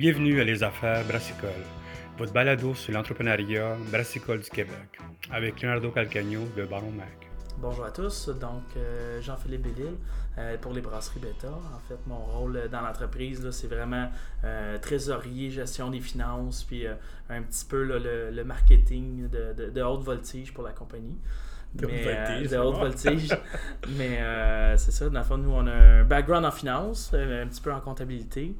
Bienvenue à Les Affaires Brassicole, votre balado sur l'entrepreneuriat brassicole du Québec, avec Leonardo Calcagno de Baron Mac. Bonjour à tous, donc euh, Jean-Philippe Bellil euh, pour les brasseries Beta. En fait, mon rôle dans l'entreprise, c'est vraiment euh, trésorier, gestion des finances, puis un petit peu le, marketing de, de, haute voltige pour la compagnie. De haute voltige. de haute voltige. Mais c'est ça, dans le fond, nous, on a un background en finance, un petit peu en comptabilité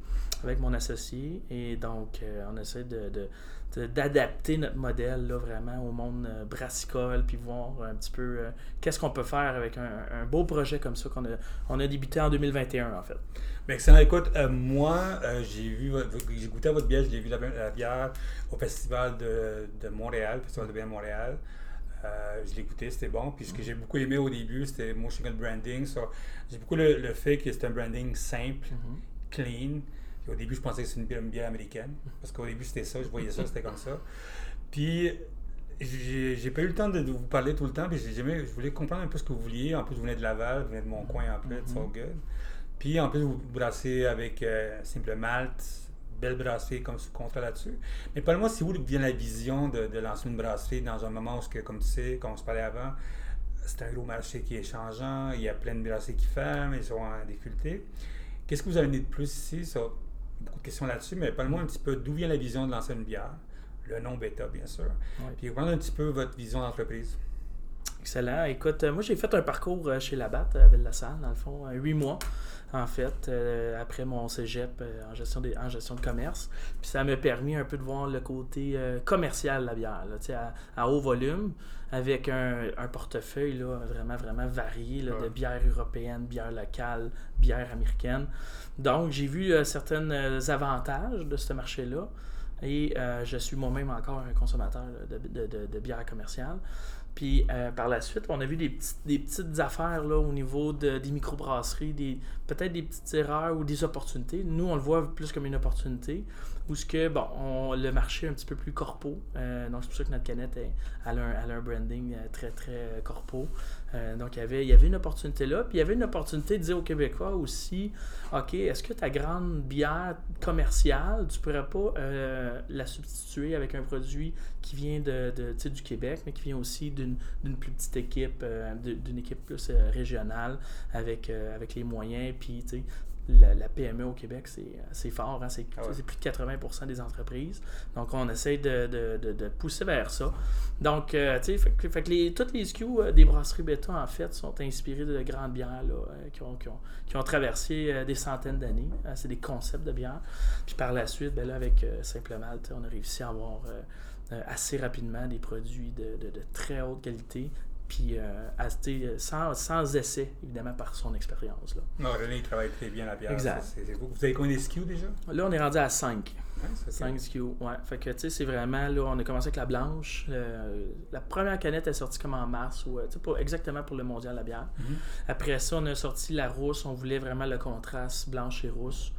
avec mon associé. Et donc, on essaie de d'adapter notre modèle là, vraiment au monde euh, brassicole, puis voir un petit peu euh, qu'est-ce qu'on peut faire avec un, beau projet comme ça qu'on a, on a débuté en 2021 en fait. Mais excellent. Écoute, euh, moi, j'ai vu, j'ai goûté à votre bière, j'ai vu la, bière au Festival de, de Montréal, Festival de bière Montréal. je l'ai goûté, c'était bon. Puis ce que j'ai beaucoup aimé au début, c'était motion branding. j'ai beaucoup le, fait que c'est un branding simple, mm-hmm. clean au début, je pensais que c'était une bière, américaine. Parce qu'au début, c'était ça, je voyais ça, c'était comme ça. Puis, j'ai pas eu le temps de, vous parler tout le temps, puis je voulais comprendre un peu ce que vous vouliez. En plus, vous venez de Laval, vous venez de mon coin en plus, mm -hmm. good. Puis, en plus, vous brassez avec euh, Simple Malte, belle brasserie comme sous contrat là-dessus. Mais parle-moi, si vous vient la vision de, lancer une brasserie dans un moment où, que, comme tu sais, comme on se parlait avant, c'est un gros marché qui est changeant, il y a plein de brasseries qui ferment, ils sont en difficulté. Qu'est-ce que vous avez de plus ici? Beaucoup de questions là-dessus, mais parle-moi un petit peu d'où vient la vision de lancer une bière, le nom Beta, bien sûr. Puis parlez un petit peu votre vision d'entreprise. Excellent. Écoute, euh, moi j'ai fait un parcours euh, chez Labatt à Ville-la-Salle, dans le fond, huit mois en fait, euh, après mon cégep en, gestion en gestion de commerce. Puis ça m'a permis un peu de voir le côté commercial de la bière, là, à, à, haut volume, avec un, portefeuille là, vraiment, vraiment varié de bière européenne, bière locale, bière américaine. Donc, j'ai vu euh, certains euh, avantages de ce marché-là. Et euh, je suis moi-même encore un consommateur de, bière commerciale. Puis par la suite, on a vu des, petites affaires là, au niveau des microbrasseries, des, peut-être des petites erreurs ou des opportunités. Nous, on le voit plus comme une opportunité où que, bon, on, le marché est un petit peu plus corpo. Euh, donc, c'est pour ça que notre canette a, un, branding euh, très, très corpo. Euh, donc, il y, avait, une opportunité là. Puis, il y avait une opportunité de dire aux Québécois aussi OK, est-ce que ta grande bière commerciale, tu pourrais pas la substituer avec un produit qui vient de, de du Québec, mais qui vient aussi d'une plus petite équipe, d'une équipe plus régionale avec, avec les moyens. Puis, la, PME au Québec, c'est fort. Hein? Ah c'est plus de 80% des entreprises. Donc, on essaie de, pousser vers ça. Donc, euh, tu sais, fait, que les, toutes les SKU euh, des brasseries bêta, en fait, sont inspirées de grandes bières là, euh, qui, ont, qui, ont, traversé des centaines d'années. c'est des concepts de bières. Puis par la suite, ben là, avec Simple Malte, on a réussi à avoir assez rapidement des produits de, très haute qualité puis euh, sans, sans, essai, évidemment, par son expérience. Là. Non, René, il travaille très bien la bière. Exact. Vous avez combien de SKU déjà? Là, on est rendu à 5. 5 SKU, ouais. Fait que, tu sais, c'est vraiment, là, on a commencé avec la blanche. la première canette est sortie comme en mars, ou, pour, exactement pour le mondial de la bière. Mm-hmm. Après ça, on a sorti la rousse. On voulait vraiment le contraste blanche et rousse.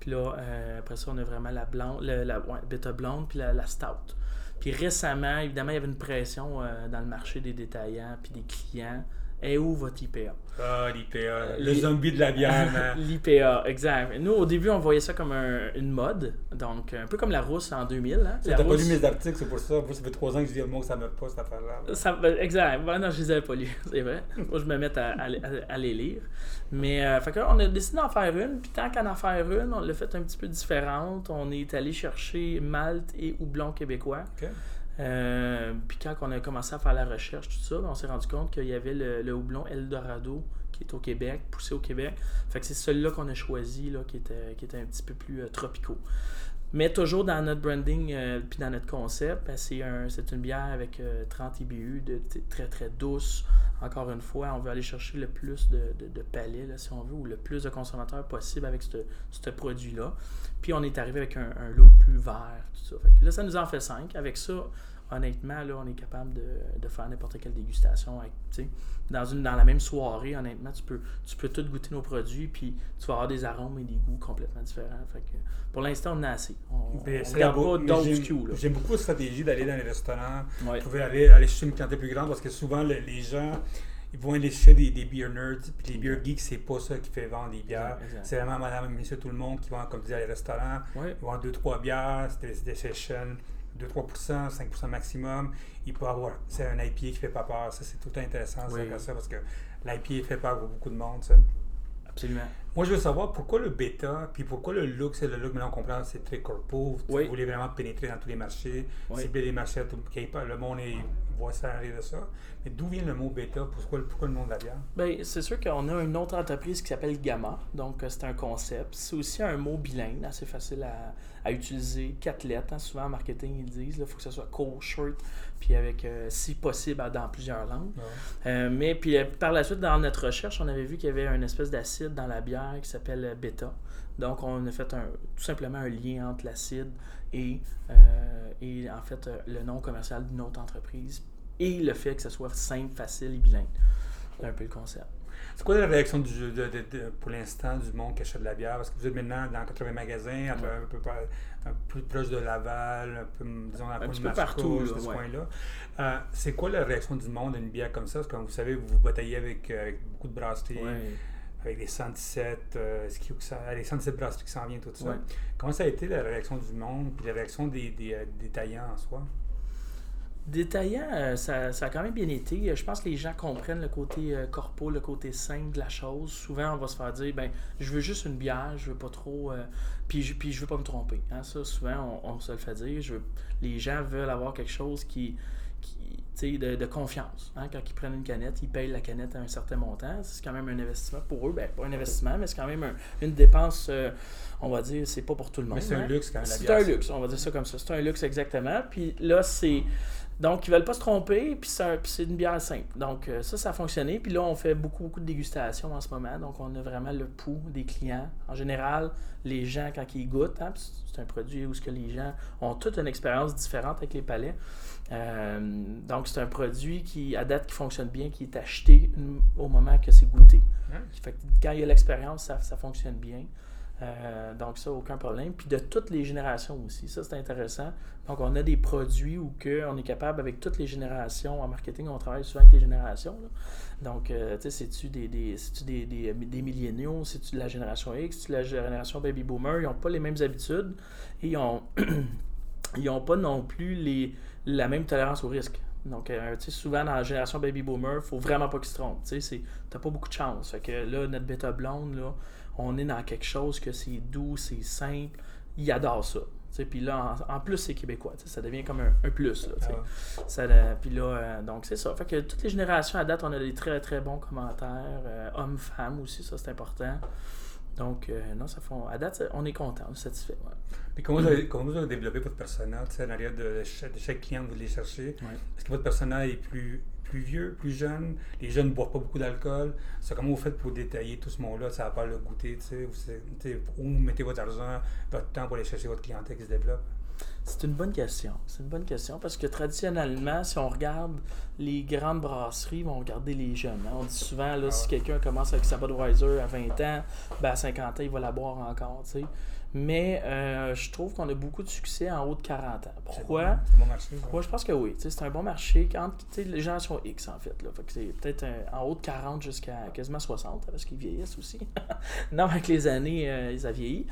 Puis là, euh, après ça, on a vraiment la blanche, la, ouais, bêta blonde, puis la, la stout. Puis récemment, évidemment, il y avait une pression euh, dans le marché des détaillants puis des clients. Et où votre IPA? Ah, l'IPA, euh, le zombie de la bière. L'IPA, exact. Nous, au début, on voyait ça comme une mode, donc un peu comme la rousse en 2000. Hein. Tu n'as pas lu mes articles, c'est pour ça. Moi, ça fait trois ans que je dis, moi, que ça ne me pas cette affaire-là. Ben, exact. Ben, non, je les avais pas lus, c'est vrai. Moi, je me mets à, les lire. Mais, euh, fait on a décidé d'en faire une, puis tant qu'en en faire une, on l'a fait un petit peu différente. On est allé chercher Malte et houblon québécois. Euh, puis quand on a commencé à faire la recherche, tout ça, on s'est rendu compte qu'il y avait le, houblon Eldorado qui est au Québec, poussé au Québec. Fait que c'est celui-là qu'on a choisi, là, qui, était, qui un petit peu plus euh, tropicaux. Mais toujours dans notre branding euh, puis dans notre concept, ben, c'est un, une bière avec 30 IBU, de, très très douce. Encore une fois, on veut aller chercher le plus de, de, palais, là, si on veut, ou le plus de consommateurs possible avec ce produit-là. Puis on est arrivé avec un, look plus vert, tout ça. là, ça nous en fait 5. Avec ça, honnêtement, là, on est capable de, faire n'importe quelle dégustation. dans, une, dans la même soirée, honnêtement, tu peux, tu peux tout goûter nos produits, puis tu vas avoir des arômes et des goûts complètement différents. Fait que, pour l'instant, on est assez. On ne regarde pas d'autres J'aime beaucoup la stratégie d'aller dans les restaurants. Ouais. Pouvez aller, aller chercher une quantité plus grande parce que souvent, les gens ils vont aller chercher des, des beer nerds, puis les beer geeks, c'est pas ça qui fait vendre des bières. C'est vraiment madame, monsieur, tout le monde qui vont, comme tu dis, à les restaurants. Ils vont avoir 2-3 bières, c'est des, sessions. 2-3%, 5% maximum. Il peut avoir, c'est un IPA qui fait pas peur. Ça, c'est tout intéressant, ça, parce que l'IPA fait peur pour beaucoup de monde, ça. Absolument. Moi, je veux savoir pourquoi le bêta, puis pourquoi le look, c'est le look, mais on comprend, c'est très corpo. Vous voulez vraiment pénétrer dans tous les marchés, cibler les marchés, tout, le monde est, voit ça arriver de ça. Mais d'où vient le mot bêta? Pourquoi, pourquoi le nom de la bière? Bien, c'est sûr qu'on a une autre entreprise qui s'appelle Gamma, donc euh, c'est un concept. C'est aussi un mot bilingue, assez facile à, à utiliser, quatre lettres. Hein. souvent en marketing, ils disent il faut que ce soit court, short, puis avec, euh, si possible, dans plusieurs langues. Euh, mais puis par la suite, dans notre recherche, on avait vu qu'il y avait une espèce d'acide dans la bière qui s'appelle bêta. Donc, on a fait un, tout simplement un lien entre l'acide et, et en fait le nom commercial d'une autre entreprise et le fait que ce soit simple, facile et bilingue. C'est un peu le concept. C'est quoi la réaction du, de, pour l'instant du monde qui achète de la bière? Parce que vous êtes maintenant dans 80 magasins, un, peu, plus proche de Laval, un peu, disons, un, peu, partout, ce coin-là. Euh, c'est quoi la réaction du monde à une bière comme ça? Parce que comme vous savez, vous vous bataillez avec, euh, beaucoup de brasseries. Avec les 117, euh, les 117 brasseries qui s'en viennent, tout ça. Comment ça a été la réaction du monde et la réaction des, des détaillants en soi? Détaillant, euh, ça, ça, a quand même bien été. Je pense que les gens comprennent le côté euh, corpo, le côté simple de la chose. Souvent, on va se faire dire ben, je veux juste une bière, je veux pas trop. Euh, puis, je, puis je veux pas me tromper. Hein. Ça, souvent, on, se le fait dire. Je les gens veulent avoir quelque chose qui. qui de, de confiance. Hein. Quand ils prennent une canette, ils payent la canette à un certain montant. C'est quand même un investissement pour eux. Ben, pas un investissement, mais c'est quand même une dépense, on va dire, c'est pas pour tout le monde. Mais c'est un hein. luxe quand même. C'est un luxe, on va dire ça comme ça. C'est un luxe exactement. Puis là, c'est donc, ils veulent pas se tromper, puis c'est une bière simple. Donc, euh, ça, ça a fonctionné. Puis là, on fait beaucoup, beaucoup de dégustations en ce moment. Donc, on a vraiment le pouls des clients. En général, les gens, quand ils goûtent, hein, c'est un produit où ce que les gens ont toute une expérience différente avec les palais. Euh, donc, c'est un produit qui, à date, qui fonctionne bien, qui est acheté au moment que c'est goûté. Fait quand il y a l'expérience, ça, ça fonctionne bien. Euh, donc ça, aucun problème. Puis de toutes les générations aussi, ça c'est intéressant. Donc on a des produits où que on est capable avec toutes les générations. En marketing, on travaille souvent avec les générations. Donc, euh, tu sais, c'est-tu des, des, des, des, des milléniaux, c'est-tu de la génération X, c'est-tu de la génération baby boomer, ils n'ont pas les mêmes habitudes et ils n'ont ont pas non plus les, la même tolérance au risque. Donc, euh, souvent dans la génération baby boomer, faut vraiment pas qu'ils se trompent. Tu n'as pas beaucoup de chance. Fait que là, notre bêta blonde, là, on est dans quelque chose que c'est doux, c'est simple. Ils adorent ça. Puis là, en, plus, c'est québécois. Ça devient comme un, plus. Là, ah ça, euh, puis là, euh, donc c'est ça. Fait que toutes les générations à date, on a des très très bons commentaires. Euh, hommes-femmes aussi, ça c'est important. Donc, non, ça fait. À date, on est content, on est satisfait. Puis comment vous, avez, comment vous avez développé votre personnage en arrière de, chaque client que vous voulez chercher? Est-ce que votre personnage est plus plus vieux, plus jeune. Les jeunes ne boivent pas beaucoup d'alcool. C'est comment vous faites pour détailler tout ce monde-là? Ça va pas le goûter, tu sais. Où vous mettez votre argent, votre temps pour aller chercher votre clientèle qui se développe? C'est une bonne question. C'est une bonne question parce que traditionnellement, si on regarde les grandes brasseries, vont regarder les jeunes. Hein. On dit souvent, là, ah si quelqu'un commence avec sa Budweiser à 20 ans, ben à 50 ans, il va la boire encore. sais. Mais euh, je trouve qu'on a beaucoup de succès en haut de 40 ans. Pourquoi? C'est un bon marché. Moi, je pense que oui. C'est un bon marché. Quand, les gens sont X, en fait. Là. c'est peut-être en haut de 40 jusqu'à quasiment 60, parce qu'ils vieillissent aussi. non, avec les années, euh, ils ont vieilli.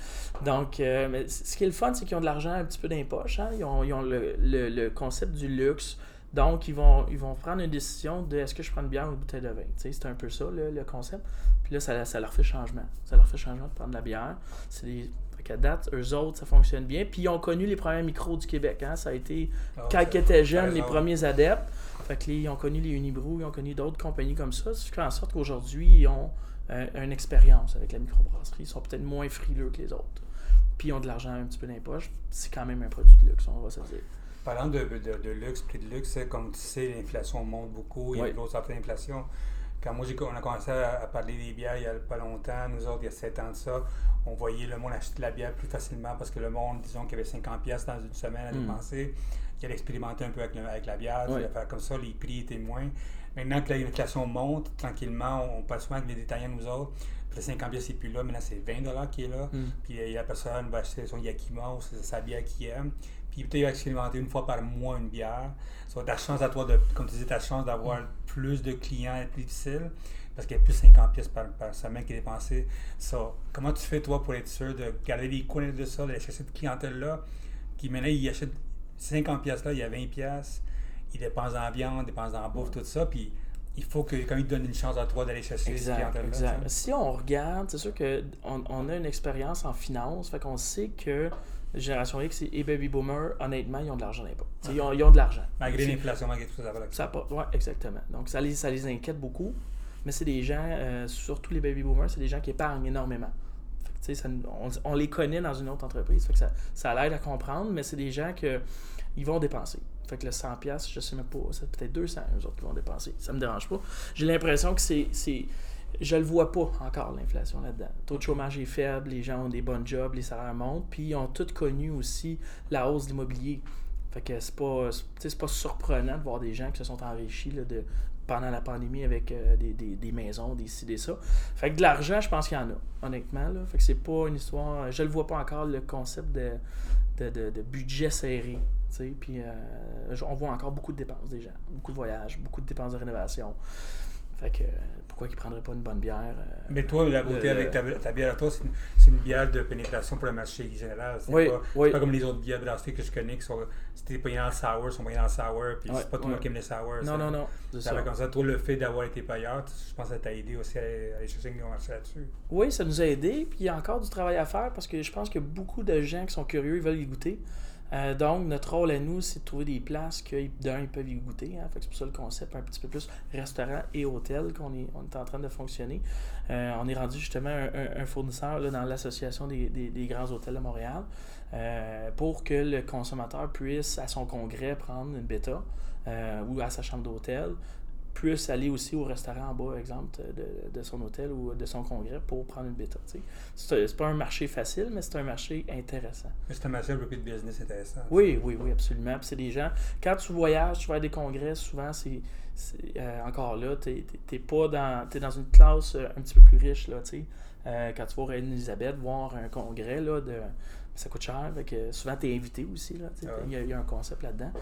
Donc, euh, mais ce qui est le fun, c'est qu'ils ont de l'argent un petit peu d'impoche. Hein. Ils ont, ils ont le, le, concept du luxe. Donc, ils vont, ils vont prendre une décision de est-ce que je prends une bière ou une bouteille de vin. C'est un peu ça, le, le, concept. Puis là, ça, ça leur fait changement. Ça leur fait changement de prendre de la bière. C'est des qu'à date, eux autres, ça fonctionne bien. Puis ils ont connu les premiers micros du Québec. Hein? Ça a été, ah, quand ils étaient jeunes, les premiers adeptes. Fait que ils ont connu les Unibrew, ils ont connu d'autres compagnies comme ça. Ce qui fait en sorte qu'aujourd'hui, ils ont euh, une expérience avec la microbrasserie. Ils sont peut-être moins frileux que les autres. Puis ils ont de l'argent un petit peu dans les poches. C'est quand même un produit de luxe, on va se dire. Parlant de, de, luxe, prix de luxe, comme tu sais, l'inflation monte beaucoup. Il y a une grosse inflation. Quand moi, on a commencé à, parler des bières il n'y a pas longtemps, nous autres, il y a 7 ans de ça, on voyait le monde acheter de la bière plus facilement parce que le monde, disons qu'il y avait 50 pièces dans une semaine à hmm. dépenser, il allait expérimenter un peu avec, avec la bière, faire comme ça, les prix étaient moins. Maintenant que l'inflation monte, tranquillement, on passe souvent avec les détaillants, nous autres. Puis le 50 pièces, c'est plus là. Maintenant, c'est 20 qui est là. Mm. Puis euh, la personne va acheter son Yakima ou sa- bière qu'il aime. Puis peut-être il va expérimenter une fois par mois une bière. Être ta chance à toi, de, comme tu disais, ta chance d'avoir plus de clients est plus difficile. Parce qu'il y a plus de 50 pièces par, par semaine qui est dépensé. Ça, comment tu fais, toi, pour être sûr de garder les coins de ça, chercher cette clientèle-là, qui maintenant, il achète 50 pièces là, il y a 20 pièces, il dépense la viande, dépense dans la bouffe, tout ça, puis il faut que, quand il te donne une chance à toi d'aller chercher Exact, exact. Si on regarde, c'est sûr qu'on on a une expérience en finance, fait qu'on sait que la génération X et Baby Boomer, honnêtement, ils ont de l'argent. T'sais, Ils, ont, ils ont de l'argent. Malgré l'inflation, malgré tout ça, ça va ouais, exactement. Donc, ça les, ça les inquiète beaucoup. Mais c'est des gens, euh, surtout les baby boomers, c'est des gens qui épargnent énormément. On, les connaît dans une autre entreprise. Ça, ça l'aide à comprendre, mais c'est des gens que ils vont dépenser. Fait que le 100$, piastres, je sais même pas, c'est peut-être 200 eux autres qui vont dépenser. Ça me dérange pas. J'ai l'impression que c'est. je le vois pas encore, l'inflation là-dedans. Le taux de chômage est faible, les gens ont des bons jobs, les salaires montent, puis ils ont tous connu aussi la hausse de l'immobilier. Fait que c'est pas, pas surprenant de voir des gens qui se sont enrichis là, de, pendant la pandémie avec euh, des, des- maisons, des ci, des ça. Fait que de l'argent, je pense qu'il y en a, honnêtement. Là. Fait que c'est pas une histoire. Je le vois pas encore le concept de, de, de- budget serré. Puis euh, on voit encore beaucoup de dépenses des gens. Beaucoup de voyages, beaucoup de dépenses de rénovation. Fait que pourquoi qu'ils prendraient pas une bonne bière euh, Mais toi, la beauté Le- avec ta, ta bière à toi, c'est une, une bière de pénétration pour le marché général. C'est Oui, pas, c'est oui. pas comme les autres bières brasseries que je connais qui sont. C'était pas dans le sour, ils sont pas dans le sour, puis Ouais, c'est pas tout le ouais. monde qui aime les sour. Non, ça. non, non. Ça ça. comme ça, toi, le fait d'avoir été payeur, je pense que ça t'a aidé aussi à aller, à aller chercher un marché là-dessus. Oui, ça nous a aidé. Puis il y a encore du travail à faire parce que je pense que beaucoup de gens qui sont curieux, ils veulent y goûter. Euh, donc, notre rôle à nous, c'est de trouver des places que, d'un, ils peuvent y goûter. Hein. C'est pour ça le concept un petit peu plus restaurant et hôtel qu'on est, on est en train de fonctionner. Euh, on est rendu justement un, fournisseur dans l'association des, grands hôtels de Montréal euh, pour que le consommateur puisse, à son congrès, prendre une bêta ou à sa chambre d'hôtel, puisse aller aussi au restaurant en bas, exemple, de, de son hôtel ou de son congrès pour prendre une bêta. C'est pas un marché facile, mais c'est un marché intéressant. Mais c'est un marché un peu plus de business intéressant. Oui, oui, oui, absolument. C'est des gens, quand tu voyages, tu vas à des congrès, souvent, c'est euh, encore là, tu n'es pas dans, t'es dans une classe euh, un petit peu plus riche, là, tu sais. Euh, quand tu vas au Reine-Élisabeth voir un congrès, là, de, ça coûte cher. Que souvent, tu es invité aussi. Là. Ah ouais. il, y a, il y a un concept là-dedans.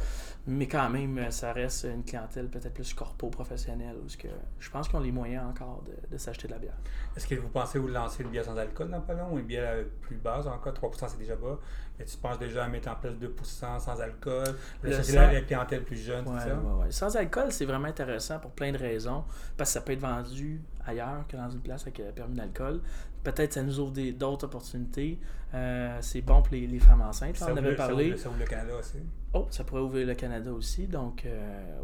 Mais quand même, euh, ça reste une clientèle peut-être plus corpo-professionnelle. Que je pense qu'ils ont les moyens encore de, de s'acheter de la bière. Est-ce que vous pensez vous lancer une bière sans alcool dans pas long ou une bière euh, plus basse encore? 3% c'est déjà bas. Mais tu penses déjà à mettre en place 2% sans alcool, Le le sans- la, la clientèle plus jeune, Ouais, ça? ouais, ouais. Sans alcool, c'est vraiment intéressant pour plein de raisons. Parce que ça peut être vendu ailleurs que dans une place avec euh, permis d'alcool. Peut-être ça nous ouvre des- d'autres opportunités. Euh, c'est bon pour les, les femmes enceintes. Ça on avait ça parlé. ouvre- Ça ouvre le Canada aussi. Oh, ça pourrait ouvrir le Canada aussi. Donc, euh,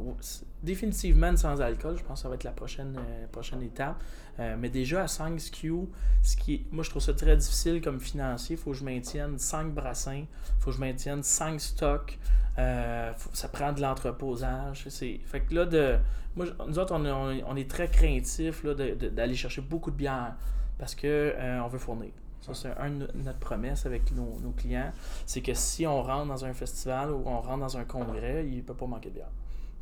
définitivement sans alcool, je pense que ça va être la prochaine, euh, prochaine étape. Mais déjà à 5 SKU, ce qui est- moi je trouve ça très difficile comme financier. Il faut que je maintienne 5 brassins, il faut que je maintienne 5 stocks. Faut- ça prend de l'entreposage. C'est, fait que là, de, moi, nous autres, on, est- on est- on est très craintifs d'aller chercher beaucoup de bière parce qu'on on veut fournir. Ça, c'est un de no- notre promesse avec nos, clients. C'est que si on rentre dans un festival ou on rentre dans un congrès, il ne peut pas manquer de bière.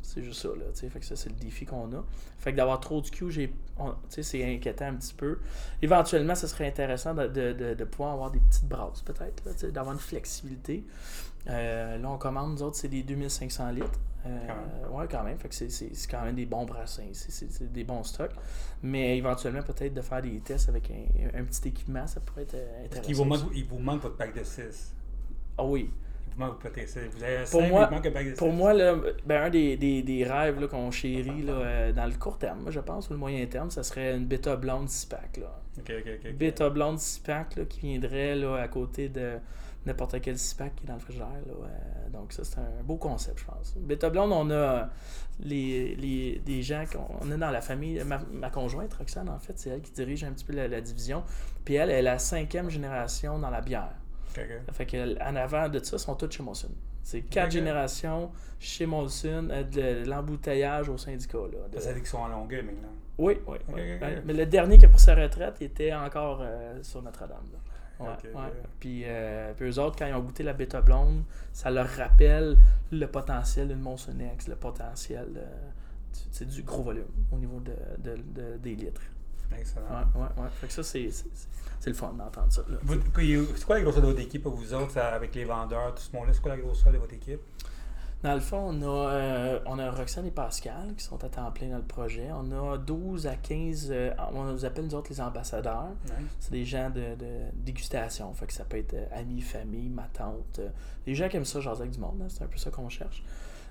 C'est juste ça, là. Fait que ça, c'est le défi qu'on a. Fait que d'avoir trop de queue, j'ai, on- tu sais, c'est inquiétant un petit peu. Éventuellement, ce serait intéressant de, de- de- de pouvoir avoir des petites brasses, peut-être, d'avoir une flexibilité. Euh, là, on commande, nous autres, c'est des 2500 litres. Euh, Quand ouais, quand même. Fait que c'est, quand même des bons brassins. C'est, des bons stocks. Mais éventuellement, peut-être de faire des tests avec un, un petit équipement, ça pourrait être euh, intéressant. qu'il vous manque, il vous manque votre pack de 6? Ah oui. Il vous avez Pour 5, moi- il manque un pack de 6. Pour moi, là, ben, un des, des, des rêves qu'on chérit là, euh, dans le court terme, je pense, ou le moyen terme, ça serait une bêta blonde 6-pack. Là. Ok, ok, ok. ok. Bêta blonde 6-pack là, qui viendrait là, à côté de n'importe quel 6-pack qui est dans le frigidaire. Là, euh, donc, ça, c'est un beau concept, je pense. Bêta blonde, on a les, les, des gens qu'on on est dans la famille. Ma, ma conjointe, Roxane, en fait, c'est elle qui dirige un petit peu la, la division. Puis elle, elle est la cinquième génération dans la bière. Ok, ok. Ça fait qu'en avant de ça, ils sont tous chez Molson. C'est quatre générations chez Molson, euh, de l'embouteillage au syndicat. Là, de- qu'ils sont en longueur maintenant. Oui, oui. Ok. Mais le dernier qui a pris sa retraite, il était encore euh, sur Notre-Dame. Ouais, ouais. Puis, euh, puis eux autres, quand ils ont goûté la bêta blonde, ça leur rappelle le potentiel d'une Molson X, le potentiel c'est du gros volume au niveau de, de- de- des litres. Excellent. Ouais, ouais, ouais. Fait que ça, c'est, le fun d'entendre ça. C'est quoi la grosseur de votre équipe, vous autres, avec les vendeurs, tout ce monde-là? C'est quoi la grosseur de votre équipe? Dans le fond, on a, euh, on a Roxane et Pascal qui sont à temps plein dans le projet. On a 12 à 15, euh, on nous appelle nous autres les ambassadeurs. C'est des gens de, de dégustation. Fait que ça peut être euh, amis, famille, ma tante. des gens qui aiment ça, jaser avec du monde. hein, c'est un peu ça qu'on cherche.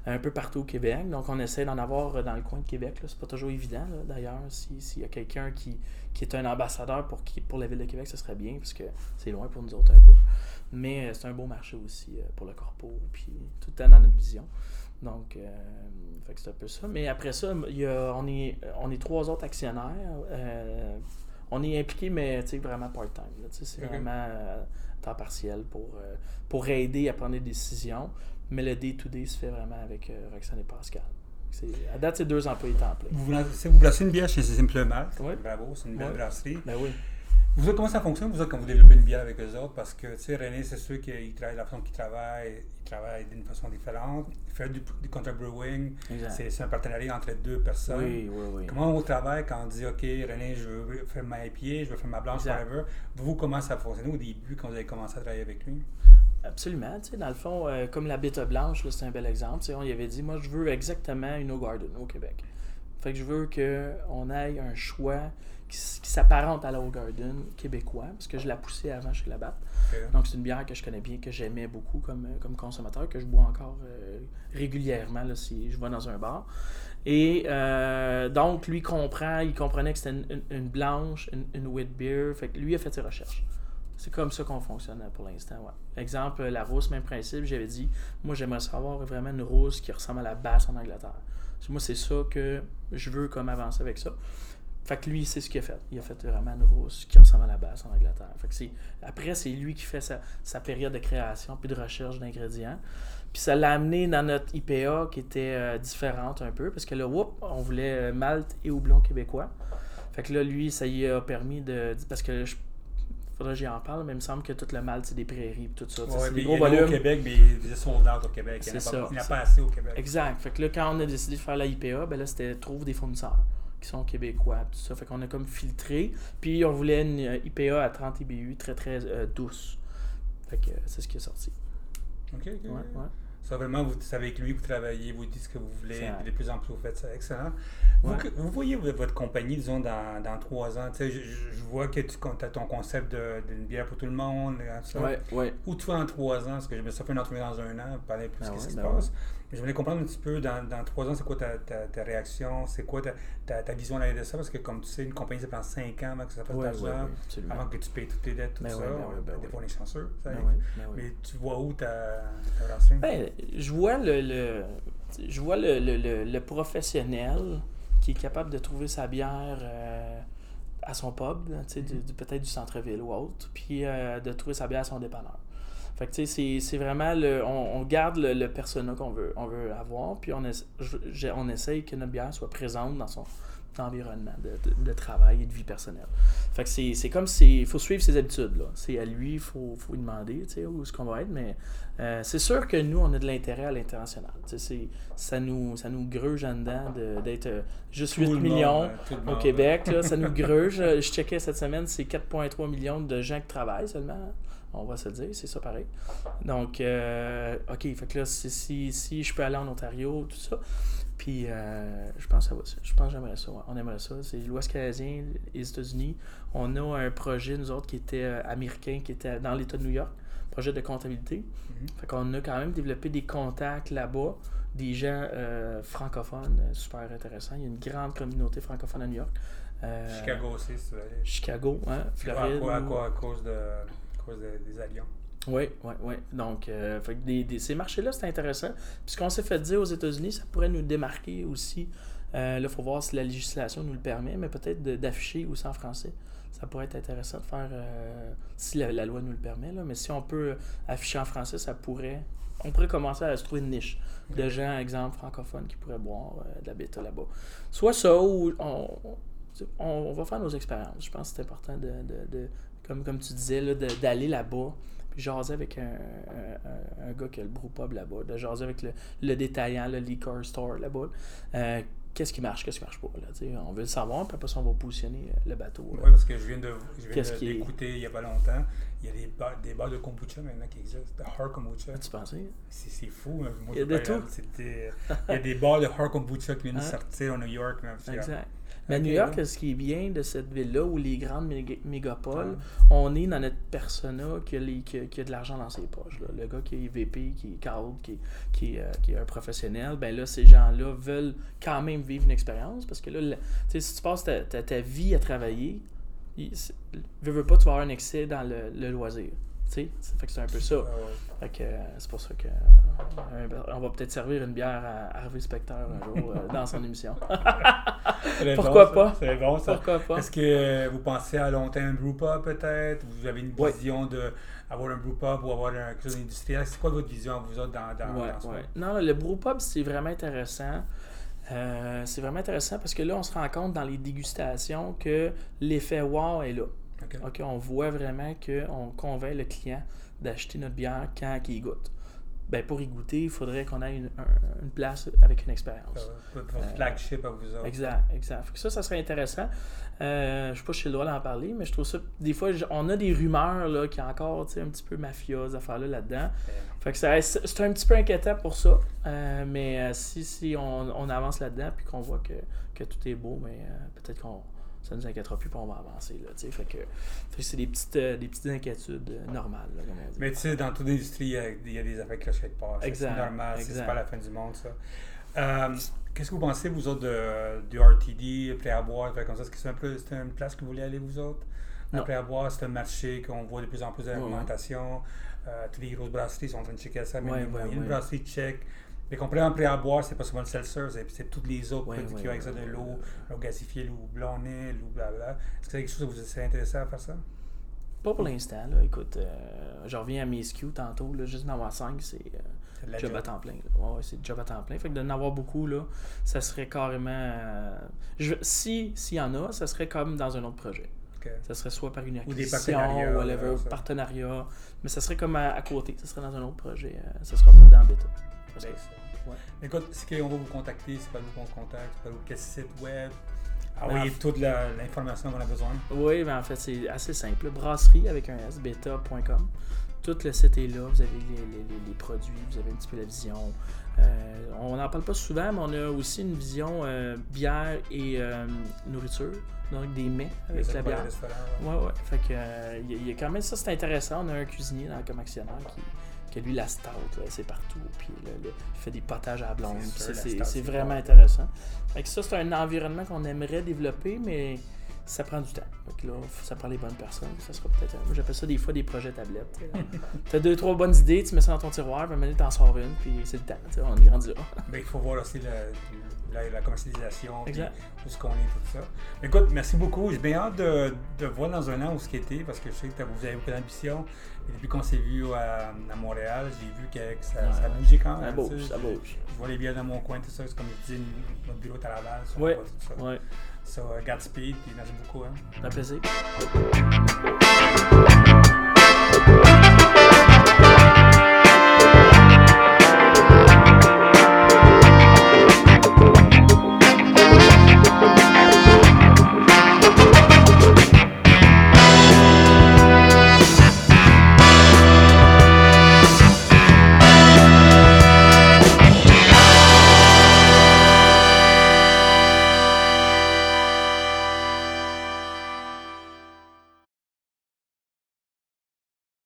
Un peu partout au Québec. Donc, on essaie d'en avoir dans le coin de Québec. là. C'est pas toujours évident, là, d'ailleurs. si- S'il y a quelqu'un qui, qui est un ambassadeur pour, qui, pour la ville de Québec, ce serait bien, parce que c'est loin pour nous autres un peu. Mais euh, c'est un beau marché aussi euh, pour le corpo, puis tout le temps dans notre vision. Donc, euh, c'est un peu ça. Mais après ça, il y a- on, est, on est trois autres actionnaires. euh, on est impliqué, mais vraiment part-time. C'est vraiment euh, temps partiel pour, pour aider à prendre des décisions. Mais le day-to-day se fait vraiment avec Roxane et Pascal. À date, c'est deux employés temps plein. Vous, vous brassez une bière chez Simple Malt. Oui. Bravo, c'est une belle brasserie. Ben oui. Vous autres, comment ça fonctionne, vous autres, quand vous développez une bière avec eux autres? Parce que, tu sais, René, c'est sûr qu'il travaille la façon qu'il travaille, il travaille d'une façon différente. Fait du, du contre-brewing. C'est un partenariat entre deux personnes. Oui, oui, oui. Comment on travaille quand on dit, OK, René, je veux faire ma IPA, je veux faire ma blanche, Exact. whatever. Vous, comment ça fonctionnait au début quand vous avez commencé à travailler avec lui? Absolument. Tu sais, dans le fond, euh, comme la bêta blanche, c'est un bel exemple. Tu sais, on y avait dit, moi, je veux exactement une No Garden au Québec. Fait que je veux qu'on ait un choix qui, s'apparente à la Garden québécois, parce que je la poussais avant chez Labatt. Ok. Donc, c'est une bière que je connais bien, que j'aimais beaucoup comme, euh, comme consommateur, que je bois encore euh, régulièrement là, si je vais dans un bar. Et euh, donc, lui comprend, il comprenait que c'était une, une- une blanche, une, une wheat beer. Fait que lui a fait ses recherches. C'est comme ça qu'on fonctionne euh, pour l'instant. Ouais. Exemple, la rousse, même principe, j'avais dit, moi j'aimerais savoir vraiment une rousse qui ressemble à la basse en Angleterre. Moi, c'est ça que je veux comme avancer avec ça. Fait que lui, c'est ce qu'il a fait. Il a fait vraiment rousse qui ressemble à la basse en Angleterre. Fait que après, c'est lui qui fait sa, sa période de création puis de recherche d'ingrédients. Puis ça l'a amené dans notre IPA qui était euh, différente un peu, parce que là, whoop, on voulait euh, malt et houblon québécois. Fait que là, lui, ça y a permis de. Parce que je. Faudrait que j'y en parle, mais il me semble que tout le malt, c'est des prairies et tout ça. Ouais, c'est des gros a au volumes. Québec, mais il est sold out au Québec. Il n'y en a, a pas assez au Québec. Exact. Fait que là, quand on a décidé de faire la IPA, ben là, c'était trouve des fournisseurs qui sont québécois, tout ça. Fait qu'on a comme filtré. Puis on voulait une euh, IPA à 30 IBU, très très euh, douce. Fait que euh, c'est ce qui est sorti. OK, OK. Ouais, ouais. Ça, vraiment, vous, c'est avec lui vous travaillez, vous dites ce que vous voulez, de plus en plus vous faites ça. Excellent. Vous, Ouais. que- vous voyez votre compagnie, disons, dans, dans trois ans? Tu sais, je, je- vois que tu as ton concept de- d'une bière pour tout le monde. tout ça. Ouais, ouais. Où tu vas en trois ans? Parce que je me suis fait une entrevue dans un an, parler plus Ben de ce ouais, qui se ben passe. Mais je voulais comprendre un petit peu, dans, dans trois ans, c'est quoi ta, ta, ta réaction? C'est quoi ta, ta, vision à l'arrière de ça? Parce que, comme tu sais, une compagnie, ça prend cinq ans avant que ça fasse de Ouais, ouais, avant que tu payes toutes tes dettes, tout Ben ça. ben ben Des fois, on est chanceux. ça. Mais tu vois où ta, relation? Ben, je vois le, le- je vois le, le- le- professionnel qui est capable de trouver sa bière euh, à son pub, du- peut-être du centre-ville ou autre, puis euh, de trouver sa bière à son dépanneur. Fait que tu sais, c'est- vraiment le. On, on garde le, le persona qu'on veut, on veut avoir, puis on, essa- je- on essaye que notre bière soit présente dans son environnement de, de- de travail et de vie personnelle. Fait que c'est comme si. Il faut suivre ses habitudes, là. C'est à lui, il faut, faut lui demander, tu sais, où est-ce qu'on va être, mais euh, c'est sûr que nous, on a de l'intérêt à l'international. Tu sais, c'est- ça nous, ça nous gruge en dedans de- d'être euh, juste Tout 8 le monde, millions hein, au monde. Québec. Là, ça nous gruge. Je checkais cette semaine, c'est 4,3 millions de gens qui travaillent seulement. On va se dire, c'est ça pareil. Donc, euh, OK, fait que là, si, si, si je peux aller en Ontario, tout ça, puis euh, je pense que ça va. Je pense que j'aimerais ça. ouais. On aimerait ça. C'est l'Ouest canadien, les États-Unis. On a un projet, nous autres, qui était euh, américain, qui était dans l'État de New York, projet de comptabilité. Mhm. Fait qu'on a quand même développé des contacts là-bas, des gens euh, francophones, euh, super intéressants. Il y a une grande communauté francophone à New York. Euh, Chicago aussi, si tu veux aller. Chicago, hein, quoi, à Floride. quoi, à quoi, à cause, de, cause de- des avions? Oui, oui, oui. Donc, euh, fait que des, des- ces marchés-là, c'est intéressant. Puis ce qu'on s'est fait dire aux États-Unis, ça pourrait nous démarquer aussi. Euh, là, il faut voir si la législation nous le permet, mais peut-être d'afficher aussi en français. Ça pourrait être intéressant de faire, euh, si la, la loi nous le permet, là, mais si on peut afficher en français, ça pourrait. On pourrait commencer à se trouver une niche de gens, exemple, francophones qui pourraient boire de la bêta là-bas. Soit ça, ou on, on, on va faire nos expériences. Je pense que c'est important de, de- de- comme, comme tu disais, là, d'aller là-bas, puis jaser avec un, un, un gars qui a le brewpub là-bas, de jaser avec le, le détaillant, le liquor store là-bas. Euh, qu'est-ce qui marche, qu'est-ce qui marche pas. Là, on veut le savoir, puis après ça, on va positionner euh, le bateau. Oui, parce que je viens de d'écouter il n'y a pas longtemps. Il y a des bars, des bars de kombucha maintenant qui existent, de hard kombucha. Tu pensais? C'est fou. hein. Moi, Il y a de y tout. C'était- Il y a des bars de hard kombucha qui viennent de Hein? sortir au New York. même. Exact. Mais New York, ce qui est bien de cette ville-là, où les grandes méga- mégapoles, Ouais. on est dans notre persona qui a, les- qui a- qui a de l'argent dans ses poches. là. Le gars qui est VP, qui est cadre, qui qui euh, qui est un professionnel, ben là, ces gens-là veulent quand même vivre une expérience parce que là, si tu passes ta, ta- ta vie à travailler, il- veux, veux pas, tu vas avoir un excès dans le, le loisir. Tu sais, Ça fait que c'est un peu ça. Fait que euh, c'est pour ça que euh, on va peut-être servir une bière à Harvey Specter un jour euh, dans son émission. Pourquoi bon, pas? C'est bon ça. Pourquoi pas? Est-ce que vous pensez à long terme un brewpub peut-être? Vous avez une vision de avoir un brewpub ou avoir un, quelque chose d'industriel? C'est quoi votre vision, vous autres, dans, dans, Ouais, dans ouais. Non, le brewpub, c'est vraiment intéressant. C'est vraiment intéressant parce que là, on se rend compte dans les dégustations que l'effet wow est là. OK, on voit vraiment qu'on convainc le client d'acheter notre bière quand il goûte. Ben, pour y goûter, il faudrait qu'on ait une, un- une place avec une expérience. Votre votre flagship à vous autres. Exact, exact. Fait que ça, ça serait intéressant. Euh, je sais pas si j'ai le droit d'en parler, mais je trouve ça. Des fois, on a des rumeurs là, qui a encore un petit peu mafia, ces affaires-là là-dedans. Fait que ça- c'est un petit peu inquiétant pour ça. Euh, mais euh, si, si on, on avance là-dedans puis qu'on voit que, que tout est beau, mais euh, peut-être qu'on ça nous inquiétera plus puis on va avancer. Là, fait que, que c'est des petites, euh, des petites inquiétudes euh, normales, là, comme on dit. Mais tu sais, dans toute industrie, il y a- il y, a des affaires quelque part. C'est- normal, c'est- pas la fin du monde, ça. Euh, Qu'est-ce que vous pensez, vous autres, de, du RTD, prêt à boire, comme ça? Est-ce que c'est un peu une place que vous voulez aller, vous autres? Non. Après à boire, c'est un marché qu'on voit de plus en plus d'alimentation. Euh, toutes les grosses brasseries sont en train de checker ça. Même a ouais, une brasserie tchèque. Mais qu'on prend en prêt à boire, c'est pas seulement le seltzer, c'est c'est tous les autres produits qui ont ouais, de l'eau, l'eau gasifiée, l'eau blondet, l'eau blabla. Est-ce que c'est quelque chose que vous serez intéressé à faire ça? Pas pour l'instant. là. Écoute, euh, je reviens à mes SKU tantôt. Là, juste d'en avoir 5, c'est. euh, job à temps plein. Ouais, ouais, c'est job à temps plein. Fait que d'en avoir beaucoup, là, ça serait carrément. euh, je- si s'il y en a, ça serait comme dans un autre projet. Ok. Ça serait soit par une Ou des acquisition, partenariats, whatever, partenariat. Mais ça serait comme à, à côté. Ça serait dans un autre projet. ça sera pas dans Beta. Que- Ben. Ouais. Écoute, ce qu'on va vous contacter, c'est pas nous qu'on contacte, c'est pas nous quel site web. Ben, Envoyez en- toute l'information qu'on a besoin. Oui, mais en fait, c'est assez simple. Brasserie avec un S, beta.com. Tout le site est là. Vous avez les, les- les- les produits, vous avez un petit peu la vision. Euh, on n'en parle pas souvent, mais on a aussi une vision euh, bière et euh, nourriture. Donc des mets avec Les la bière. ouais. Ouais. Fait que, il y a- il y, a quand même ça, c'est intéressant. On a un cuisinier dans, comme actionnaire qui, qui a lui la stout, c'est partout. Puis le- le- il fait des potages à la blonde. C'est vraiment intéressant. Fait que ça, c'est un environnement qu'on aimerait développer, mais ça prend du temps. Fait que là, ça prend les bonnes personnes. Ça sera peut-être. Moi, j'appelle ça des fois des projets tablettes. T'as deux, trois bonnes idées, tu mets ça dans ton tiroir, puis donné, t'en sors une, puis c'est le temps. On est rendu là. Ben, il faut voir aussi la, la- la commercialisation, puis Exact. où ce qu'on est, tout ça. Écoute, merci beaucoup. J'ai bien hâte de, de voir dans un an où ce qui était, parce que je sais que vous avez beaucoup d'ambition. Et depuis qu'on s'est vu à, à Montréal, j'ai vu que, que ça, ça a bougé quand Ça même. bouge, tu sais. ça bouge. Je vois les bières dans mon coin, tout ça. C'est comme je dis, notre bureau est à Laval. ça, Ouais, tout ça. ouais. So, uh, Godspeed, puis merci beaucoup. Hein. Ça fait plaisir.